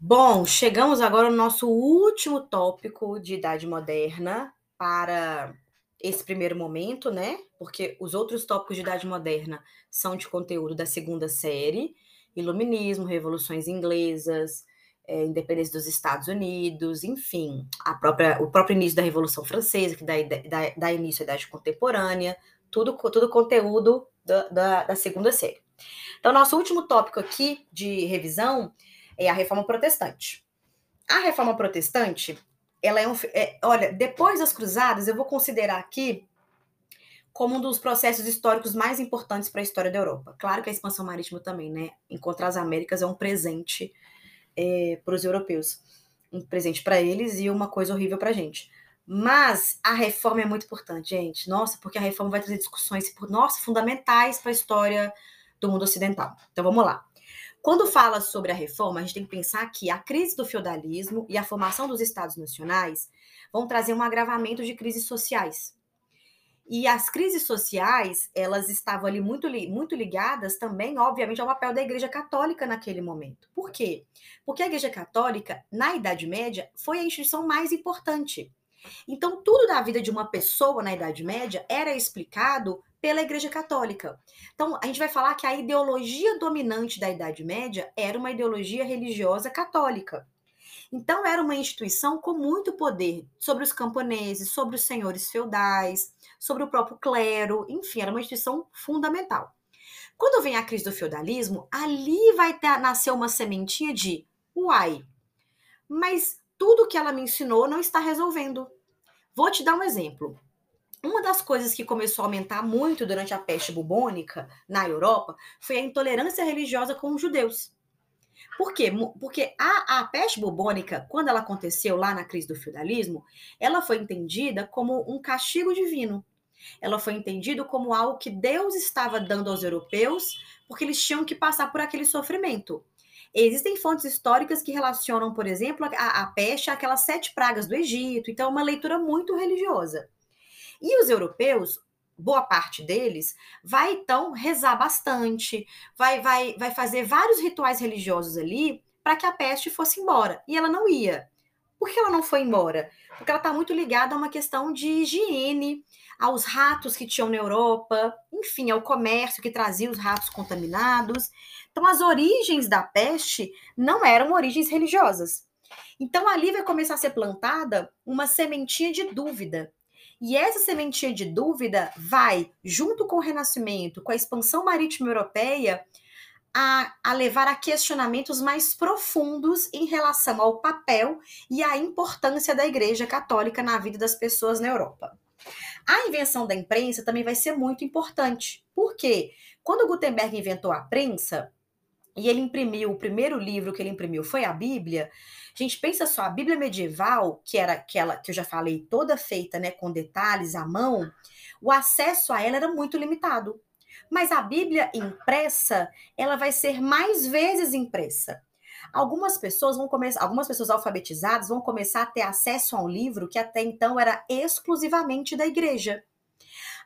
Bom, chegamos agora no nosso último tópico de Idade Moderna para esse primeiro momento, né? Porque os outros tópicos de Idade Moderna são de conteúdo da segunda série: Iluminismo, Revoluções Inglesas, é, Independência dos Estados Unidos, enfim, a própria, o próprio início da Revolução Francesa, que dá, dá, dá início à Idade Contemporânea, tudo, tudo conteúdo da, da, da segunda série. Então, nosso último tópico aqui de revisão é a reforma protestante. A reforma protestante, ela é um. É, olha, depois das cruzadas, eu vou considerar aqui como um dos processos históricos mais importantes para a história da Europa. Claro que a expansão marítima também, né? Encontrar as Américas é um presente é, para os europeus. Um presente para eles e uma coisa horrível para a gente. Mas a reforma é muito importante, gente. Nossa, porque a reforma vai trazer discussões, nossa, fundamentais para a história do mundo ocidental. Então vamos lá. Quando fala sobre a reforma, a gente tem que pensar que a crise do feudalismo e a formação dos estados nacionais vão trazer um agravamento de crises sociais. E as crises sociais, elas estavam ali muito, muito ligadas também, obviamente, ao papel da Igreja Católica naquele momento. Por quê? Porque a Igreja Católica, na Idade Média, foi a instituição mais importante. Então, tudo da vida de uma pessoa na Idade Média era explicado pela Igreja Católica. Então, a gente vai falar que a ideologia dominante da Idade Média era uma ideologia religiosa católica. Então, era uma instituição com muito poder sobre os camponeses, sobre os senhores feudais, sobre o próprio clero, enfim, era uma instituição fundamental. Quando vem a crise do feudalismo, ali vai ter, nascer uma sementinha de uai, mas tudo que ela me ensinou não está resolvendo. Vou te dar um exemplo. Uma das coisas que começou a aumentar muito durante a peste bubônica na Europa foi a intolerância religiosa com os judeus. Por quê? Porque a, a peste bubônica, quando ela aconteceu lá na crise do feudalismo, ela foi entendida como um castigo divino. Ela foi entendida como algo que Deus estava dando aos europeus, porque eles tinham que passar por aquele sofrimento. Existem fontes históricas que relacionam, por exemplo, a, a peste àquelas sete pragas do Egito, então é uma leitura muito religiosa. E os europeus, boa parte deles, vai então rezar bastante, vai, vai, vai fazer vários rituais religiosos ali para que a peste fosse embora. E ela não ia. Por que ela não foi embora? Porque ela está muito ligada a uma questão de higiene, aos ratos que tinham na Europa, enfim, ao comércio que trazia os ratos contaminados. Então, as origens da peste não eram origens religiosas. Então, ali vai começar a ser plantada uma sementinha de dúvida. E essa sementinha de dúvida vai, junto com o Renascimento, com a expansão marítima europeia, a, a, levar a questionamentos mais profundos em relação ao papel e à importância da Igreja Católica na vida das pessoas na Europa. A invenção da imprensa também vai ser muito importante. Por quê? Quando Gutenberg inventou a prensa, e ele imprimiu, o primeiro livro que ele imprimiu foi a Bíblia, gente pensa só, a Bíblia medieval, que era aquela que eu já falei, toda feita né, com detalhes à mão, o acesso a ela era muito limitado. Mas a Bíblia impressa, ela vai ser mais vezes impressa. Algumas pessoas vão começar, algumas pessoas alfabetizadas vão começar a ter acesso a um livro que até então era exclusivamente da igreja.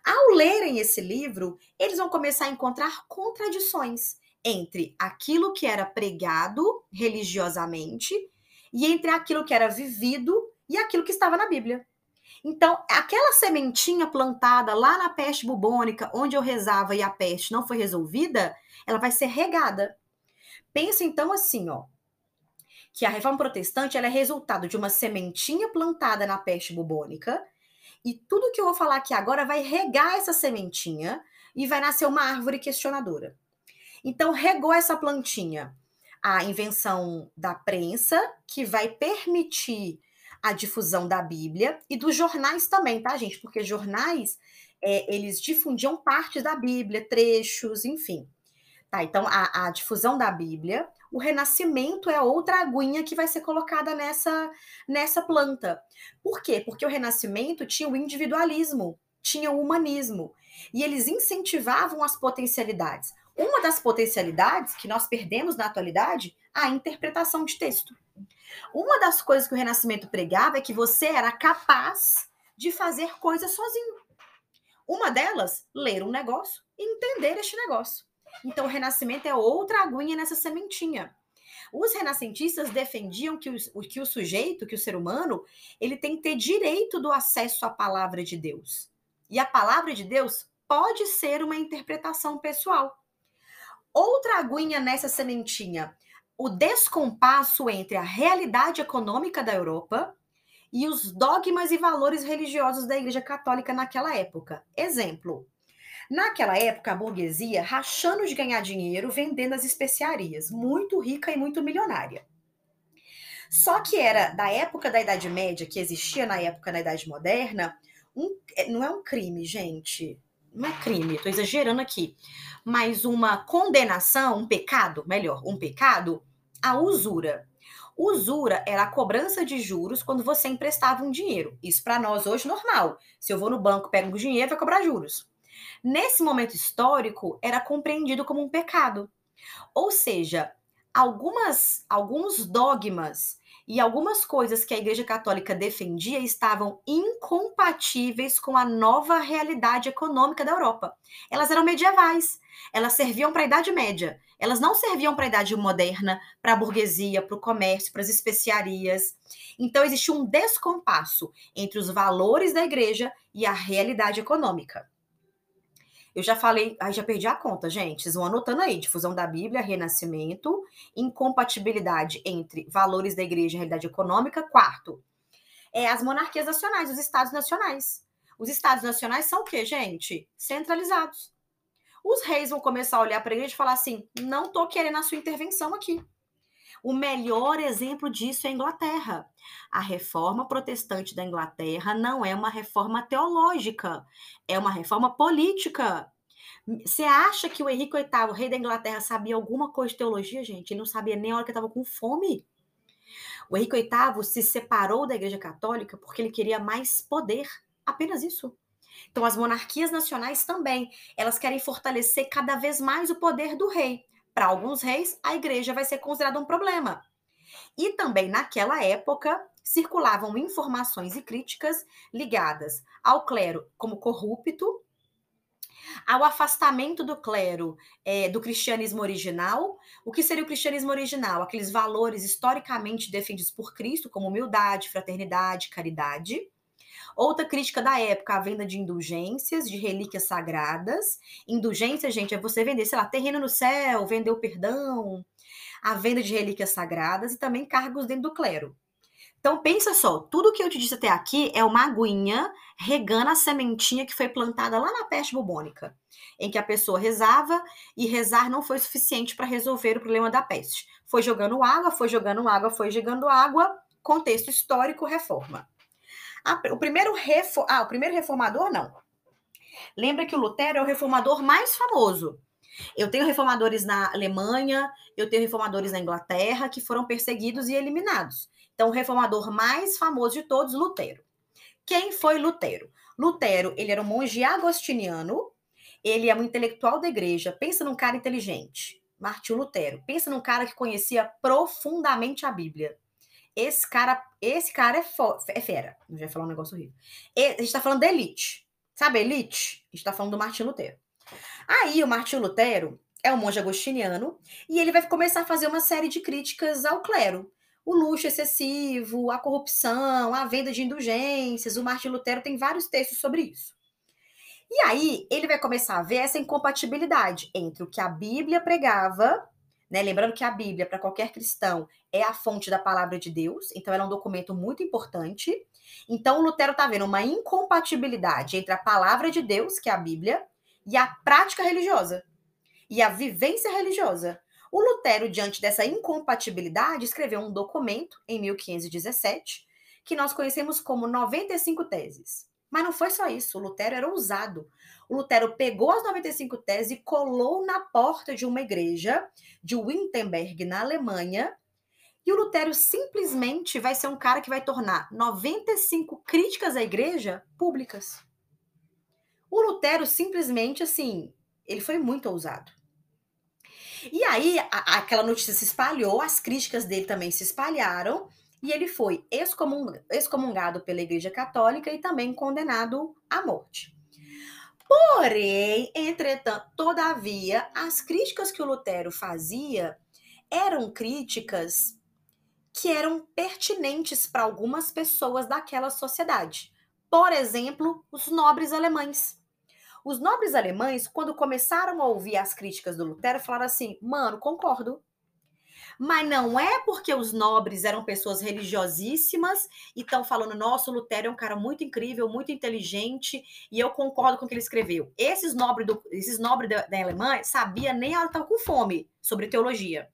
Ao lerem esse livro, eles vão começar a encontrar contradições entre aquilo que era pregado religiosamente e entre aquilo que era vivido e aquilo que estava na Bíblia. Então, aquela sementinha plantada lá na peste bubônica, onde eu rezava e a peste não foi resolvida, ela vai ser regada. Pensa então assim, ó, que a reforma protestante é resultado de uma sementinha plantada na peste bubônica, e tudo que eu vou falar aqui agora vai regar essa sementinha e vai nascer uma árvore questionadora. Então, regou essa plantinha a invenção da prensa, que vai permitir a difusão da Bíblia e dos jornais também, tá, gente? Porque jornais, é, eles difundiam partes da Bíblia, trechos, enfim. Tá, então a, a, difusão da Bíblia, o renascimento é outra aguinha que vai ser colocada nessa, nessa planta. Por quê? Porque o renascimento tinha o individualismo, tinha o humanismo, e eles incentivavam as potencialidades. Uma das potencialidades que nós perdemos na atualidade, a interpretação de texto. Uma das coisas que o Renascimento pregava é que você era capaz de fazer coisas sozinho. Uma delas, ler um negócio e entender este negócio. Então, o Renascimento é outra aguinha nessa sementinha. Os renascentistas defendiam que o, que o sujeito, que o ser humano, ele tem que ter direito do acesso à palavra de Deus. E a palavra de Deus pode ser uma interpretação pessoal. Outra aguinha nessa sementinha, o descompasso entre a realidade econômica da Europa e os dogmas e valores religiosos da Igreja Católica naquela época. Exemplo: naquela época, a burguesia rachando de ganhar dinheiro vendendo as especiarias, muito rica e muito milionária. Só que era da época da Idade Média, que existia na época da Idade Moderna, um, é, não é um crime, gente. Não é crime, estou exagerando aqui. Mas uma condenação, um pecado, melhor, um pecado, a usura. Usura era a cobrança de juros quando você emprestava um dinheiro. Isso para nós hoje normal. Se eu vou no banco, pego o dinheiro, vai cobrar juros. Nesse momento histórico, era compreendido como um pecado. Ou seja, algumas alguns dogmas e algumas coisas que a Igreja Católica defendia estavam incompatíveis com a nova realidade econômica da Europa. Elas eram medievais, elas serviam para a Idade Média, elas não serviam para a Idade Moderna, para a burguesia, para o comércio, para as especiarias. Então existia um descompasso entre os valores da Igreja e a realidade econômica. Eu já falei, aí já perdi a conta, gente. Vocês vão anotando aí: difusão da Bíblia, renascimento, incompatibilidade entre valores da igreja e realidade econômica. Quarto, é as monarquias nacionais, os estados nacionais. Os estados nacionais são o quê, gente? Centralizados. Os reis vão começar a olhar para a igreja e falar assim: não tô querendo a sua intervenção aqui. O melhor exemplo disso é a Inglaterra. A reforma protestante da Inglaterra não é uma reforma teológica, é uma reforma política. Você acha que o Henrique VIII, rei da Inglaterra, sabia alguma coisa de teologia, gente? Ele não sabia nem a hora que estava com fome. O Henrique VIII se separou da Igreja Católica porque ele queria mais poder. Apenas isso. Então, as monarquias nacionais também, elas querem fortalecer cada vez mais o poder do rei. Para alguns reis, a igreja vai ser considerada um problema. E também naquela época circulavam informações e críticas ligadas ao clero como corrupto, ao afastamento do clero é, do cristianismo original. O que seria o cristianismo original? Aqueles valores historicamente defendidos por Cristo, como humildade, fraternidade, caridade. Outra crítica da época, a venda de indulgências, de relíquias sagradas. Indulgência, gente, é você vender, sei lá, terreno no céu, vender o perdão, a venda de relíquias sagradas e também cargos dentro do clero. Então pensa só, tudo que eu te disse até aqui é uma aguinha regando a sementinha que foi plantada lá na peste bubônica, em que a pessoa rezava e rezar não foi suficiente para resolver o problema da peste. Foi jogando água, foi jogando água, foi jogando água, contexto histórico, reforma. Ah, o primeiro refor... ah, o primeiro reformador não. Lembra que o Lutero é o reformador mais famoso. Eu tenho reformadores na Alemanha, eu tenho reformadores na Inglaterra que foram perseguidos e eliminados. Então, o reformador mais famoso de todos, Lutero. Quem foi Lutero? Lutero, ele era um monge agostiniano, ele é um intelectual da igreja. Pensa num cara inteligente. Martinho Lutero. Pensa num cara que conhecia profundamente a Bíblia. Esse cara, esse cara é, é fera. Não vai falar um negócio horrível. A gente tá falando da elite. Sabe elite? A gente tá falando do Martinho Lutero. Aí o Martinho Lutero é um monge agostiniano e ele vai começar a fazer uma série de críticas ao clero. O luxo excessivo, a corrupção, a venda de indulgências. O Martinho Lutero tem vários textos sobre isso. E aí ele vai começar a ver essa incompatibilidade entre o que a Bíblia pregava né? Lembrando que a Bíblia, para qualquer cristão, é a fonte da palavra de Deus, então ela é um documento muito importante. Então, o Lutero está vendo uma incompatibilidade entre a palavra de Deus, que é a Bíblia, e a prática religiosa, e a vivência religiosa. O Lutero, diante dessa incompatibilidade, escreveu um documento em 1517 que nós conhecemos como 95 Teses. Mas não foi só isso, o Lutero era ousado. O Lutero pegou as 95 teses e colou na porta de uma igreja de Wittenberg, na Alemanha. E o Lutero simplesmente vai ser um cara que vai tornar 95 críticas à igreja públicas. O Lutero simplesmente, assim, ele foi muito ousado. E aí, a, aquela notícia se espalhou, as críticas dele também se espalharam, e ele foi excomungado pela Igreja Católica e também condenado à morte. Porém, entretanto, todavia, as críticas que o Lutero fazia eram críticas que eram pertinentes para algumas pessoas daquela sociedade. Por exemplo, os nobres alemães. Os nobres alemães, quando começaram a ouvir as críticas do Lutero, falaram assim: mano, concordo. Mas não é porque os nobres eram pessoas religiosíssimas e estão falando, nossa, o Lutero é um cara muito incrível, muito inteligente, e eu concordo com o que ele escreveu. Esses nobres, do, esses nobres da, da Alemanha sabia nem ela estava com fome sobre teologia.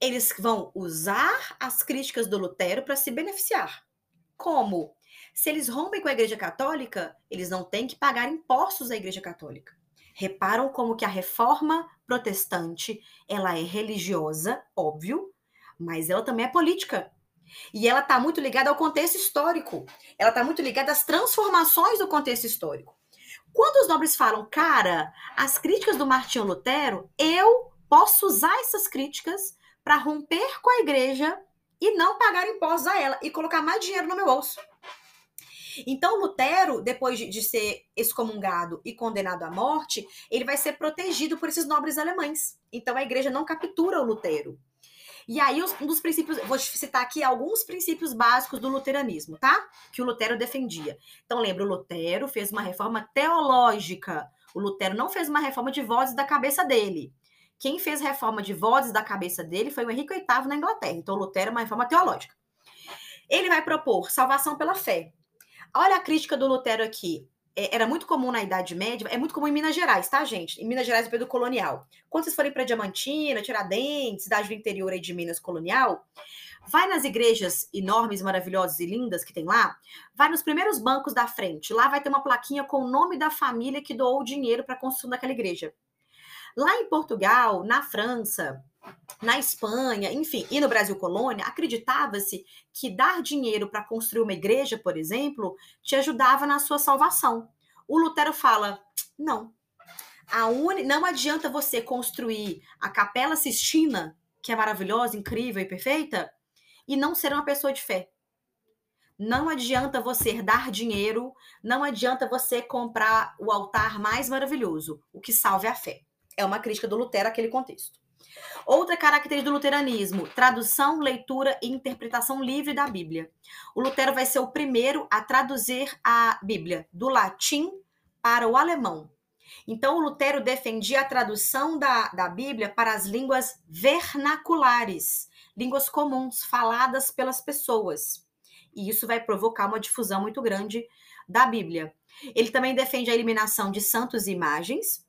Eles vão usar as críticas do Lutero para se beneficiar. Como? Se eles rompem com a Igreja Católica, eles não têm que pagar impostos à Igreja Católica. Reparam como que a reforma protestante, ela é religiosa, óbvio, mas ela também é política. E ela está muito ligada ao contexto histórico. Ela está muito ligada às transformações do contexto histórico. Quando os nobres falam, cara, as críticas do Martinho Lutero, eu posso usar essas críticas para romper com a igreja e não pagar impostos a ela e colocar mais dinheiro no meu bolso. Então, Lutero, depois de, de, ser excomungado e condenado à morte, ele vai ser protegido por esses nobres alemães. Então, a igreja não captura o Lutero. E aí, um dos princípios, vou citar aqui alguns princípios básicos do luteranismo, tá? Que o Lutero defendia. Então, lembra, o Lutero fez uma reforma teológica. O Lutero não fez uma reforma de vozes da cabeça dele. Quem fez reforma de vozes da cabeça dele foi o Henrique VIII na Inglaterra. Então, o Lutero é uma reforma teológica. Ele vai propor salvação pela fé. Olha a crítica do Lutero aqui. É, era muito comum na Idade Média, é muito comum em Minas Gerais, tá, gente? Em Minas Gerais, no período colonial. Quando vocês forem para Diamantina, Tiradentes, cidade do interior aí de Minas colonial, vai nas igrejas enormes, maravilhosas e lindas que tem lá, vai nos primeiros bancos da frente. Lá vai ter uma plaquinha com o nome da família que doou o dinheiro para a construção daquela igreja. Lá em Portugal, na França, na Espanha, enfim, e no Brasil colônia, acreditava-se que dar dinheiro para construir uma igreja, por exemplo, te ajudava na sua salvação. O Lutero fala: não. A uni... Não adianta você construir a Capela Sistina, que é maravilhosa, incrível e perfeita, e não ser uma pessoa de fé. Não adianta você dar dinheiro, não adianta você comprar o altar mais maravilhoso. O que salve a fé. É uma crítica do Lutero àquele contexto. Outra característica do luteranismo: tradução, leitura e interpretação livre da Bíblia. O Lutero vai ser o primeiro a traduzir a Bíblia do latim para o alemão. Então, o Lutero defendia a tradução da, da Bíblia para as línguas vernaculares, línguas comuns, faladas pelas pessoas. E isso vai provocar uma difusão muito grande da Bíblia. Ele também defende a eliminação de santos e imagens,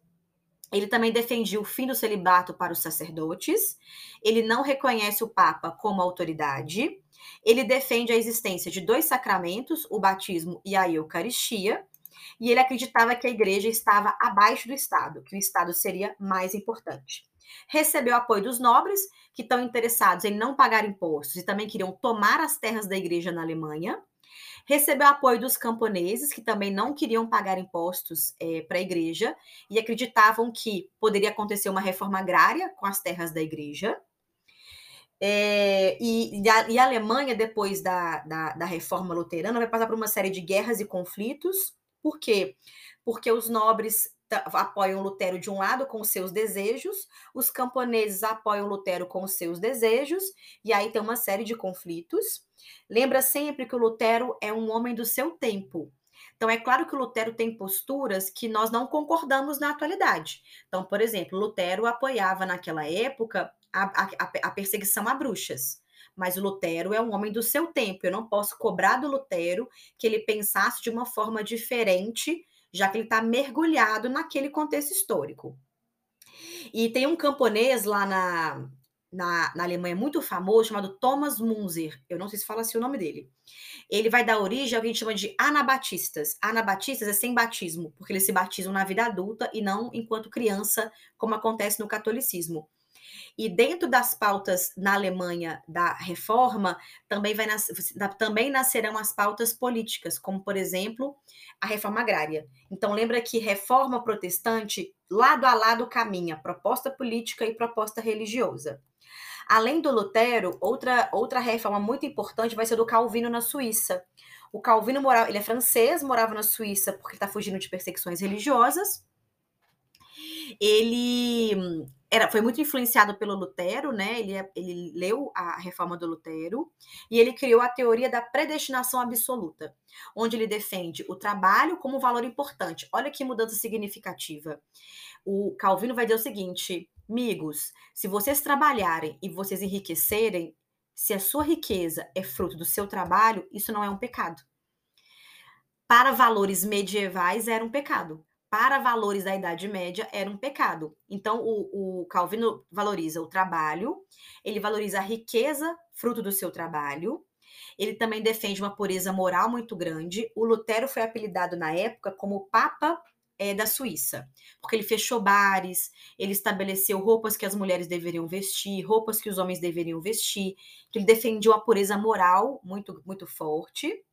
ele também defendia o fim do celibato para os sacerdotes. Ele não reconhece o Papa como autoridade. Ele defende a existência de dois sacramentos, o batismo e a Eucaristia. E ele acreditava que a igreja estava abaixo do Estado, que o Estado seria mais importante. Recebeu apoio dos nobres, que estão interessados em não pagar impostos e também queriam tomar as terras da igreja na Alemanha. Recebeu apoio dos camponeses, que também não queriam pagar impostos é, para a igreja e acreditavam que poderia acontecer uma reforma agrária com as terras da igreja. É, e, e, a, e, a, Alemanha, depois da, da, da, reforma luterana, vai passar por uma série de guerras e conflitos. Por quê? Porque os nobres apoiam Lutero de um lado com seus desejos, os camponeses apoiam Lutero com seus desejos, e aí tem uma série de conflitos. Lembra sempre que o Lutero é um homem do seu tempo. Então, é claro que o Lutero tem posturas que nós não concordamos na atualidade. Então, por exemplo, Lutero apoiava naquela época a, a, a perseguição a bruxas. Mas o Lutero é um homem do seu tempo. Eu não posso cobrar do Lutero que ele pensasse de uma forma diferente já que ele está mergulhado naquele contexto histórico. E tem um camponês lá na, na, na, Alemanha muito famoso, chamado Thomas Munzer. Eu não sei se fala assim o nome dele. Ele vai dar origem ao que a gente chama de anabatistas. Anabatistas é sem batismo, porque eles se batizam na vida adulta e não enquanto criança, como acontece no catolicismo. E dentro das pautas na Alemanha da reforma, também, vai nas, também nascerão as pautas políticas, como, por exemplo, a reforma agrária. Então, lembra que reforma protestante, lado a lado, caminha proposta política e proposta religiosa. Além do Lutero, outra, outra reforma muito importante vai ser do Calvino na Suíça. O Calvino morava, ele é francês, morava na Suíça porque está fugindo de perseguições religiosas. Ele era, foi muito influenciado pelo Lutero, né? Ele, é, ele leu a reforma do Lutero e ele criou a teoria da predestinação absoluta, onde ele defende o trabalho como valor importante. Olha que mudança significativa. O Calvino vai dizer o seguinte: amigos, se vocês trabalharem e vocês enriquecerem, se a sua riqueza é fruto do seu trabalho, isso não é um pecado. Para valores medievais era um pecado para valores da Idade Média era um pecado. Então, o, o, Calvino valoriza o trabalho, ele valoriza a riqueza fruto do seu trabalho, ele também defende uma pureza moral muito grande. O Lutero foi apelidado na época como Papa é, da Suíça, porque ele fechou bares, ele estabeleceu roupas que as mulheres deveriam vestir, roupas que os homens deveriam vestir. Ele defendia uma pureza moral muito, muito forte.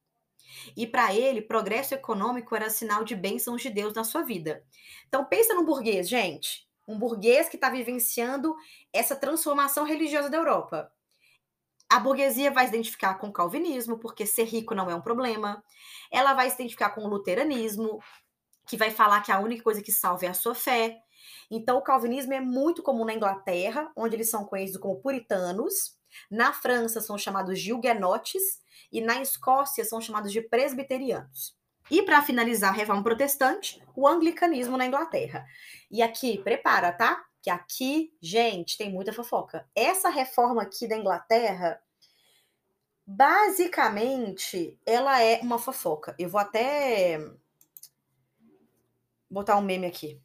E para ele, progresso econômico era sinal de bênçãos de Deus na sua vida. Então pensa num burguês, gente. Um burguês que está vivenciando essa transformação religiosa da Europa. A burguesia vai se identificar com o calvinismo, porque ser rico não é um problema. Ela vai se identificar com o luteranismo, que vai falar que a única coisa que salva é a sua fé. Então, o calvinismo é muito comum na Inglaterra, onde eles são conhecidos como puritanos. Na França, são chamados de huguenotes e na Escócia são chamados de presbiterianos. E para finalizar a reforma protestante, o anglicanismo na Inglaterra. E aqui, prepara, tá? Que aqui, gente, tem muita fofoca. Essa reforma aqui da Inglaterra, basicamente, ela é uma fofoca. Eu vou até botar um meme aqui.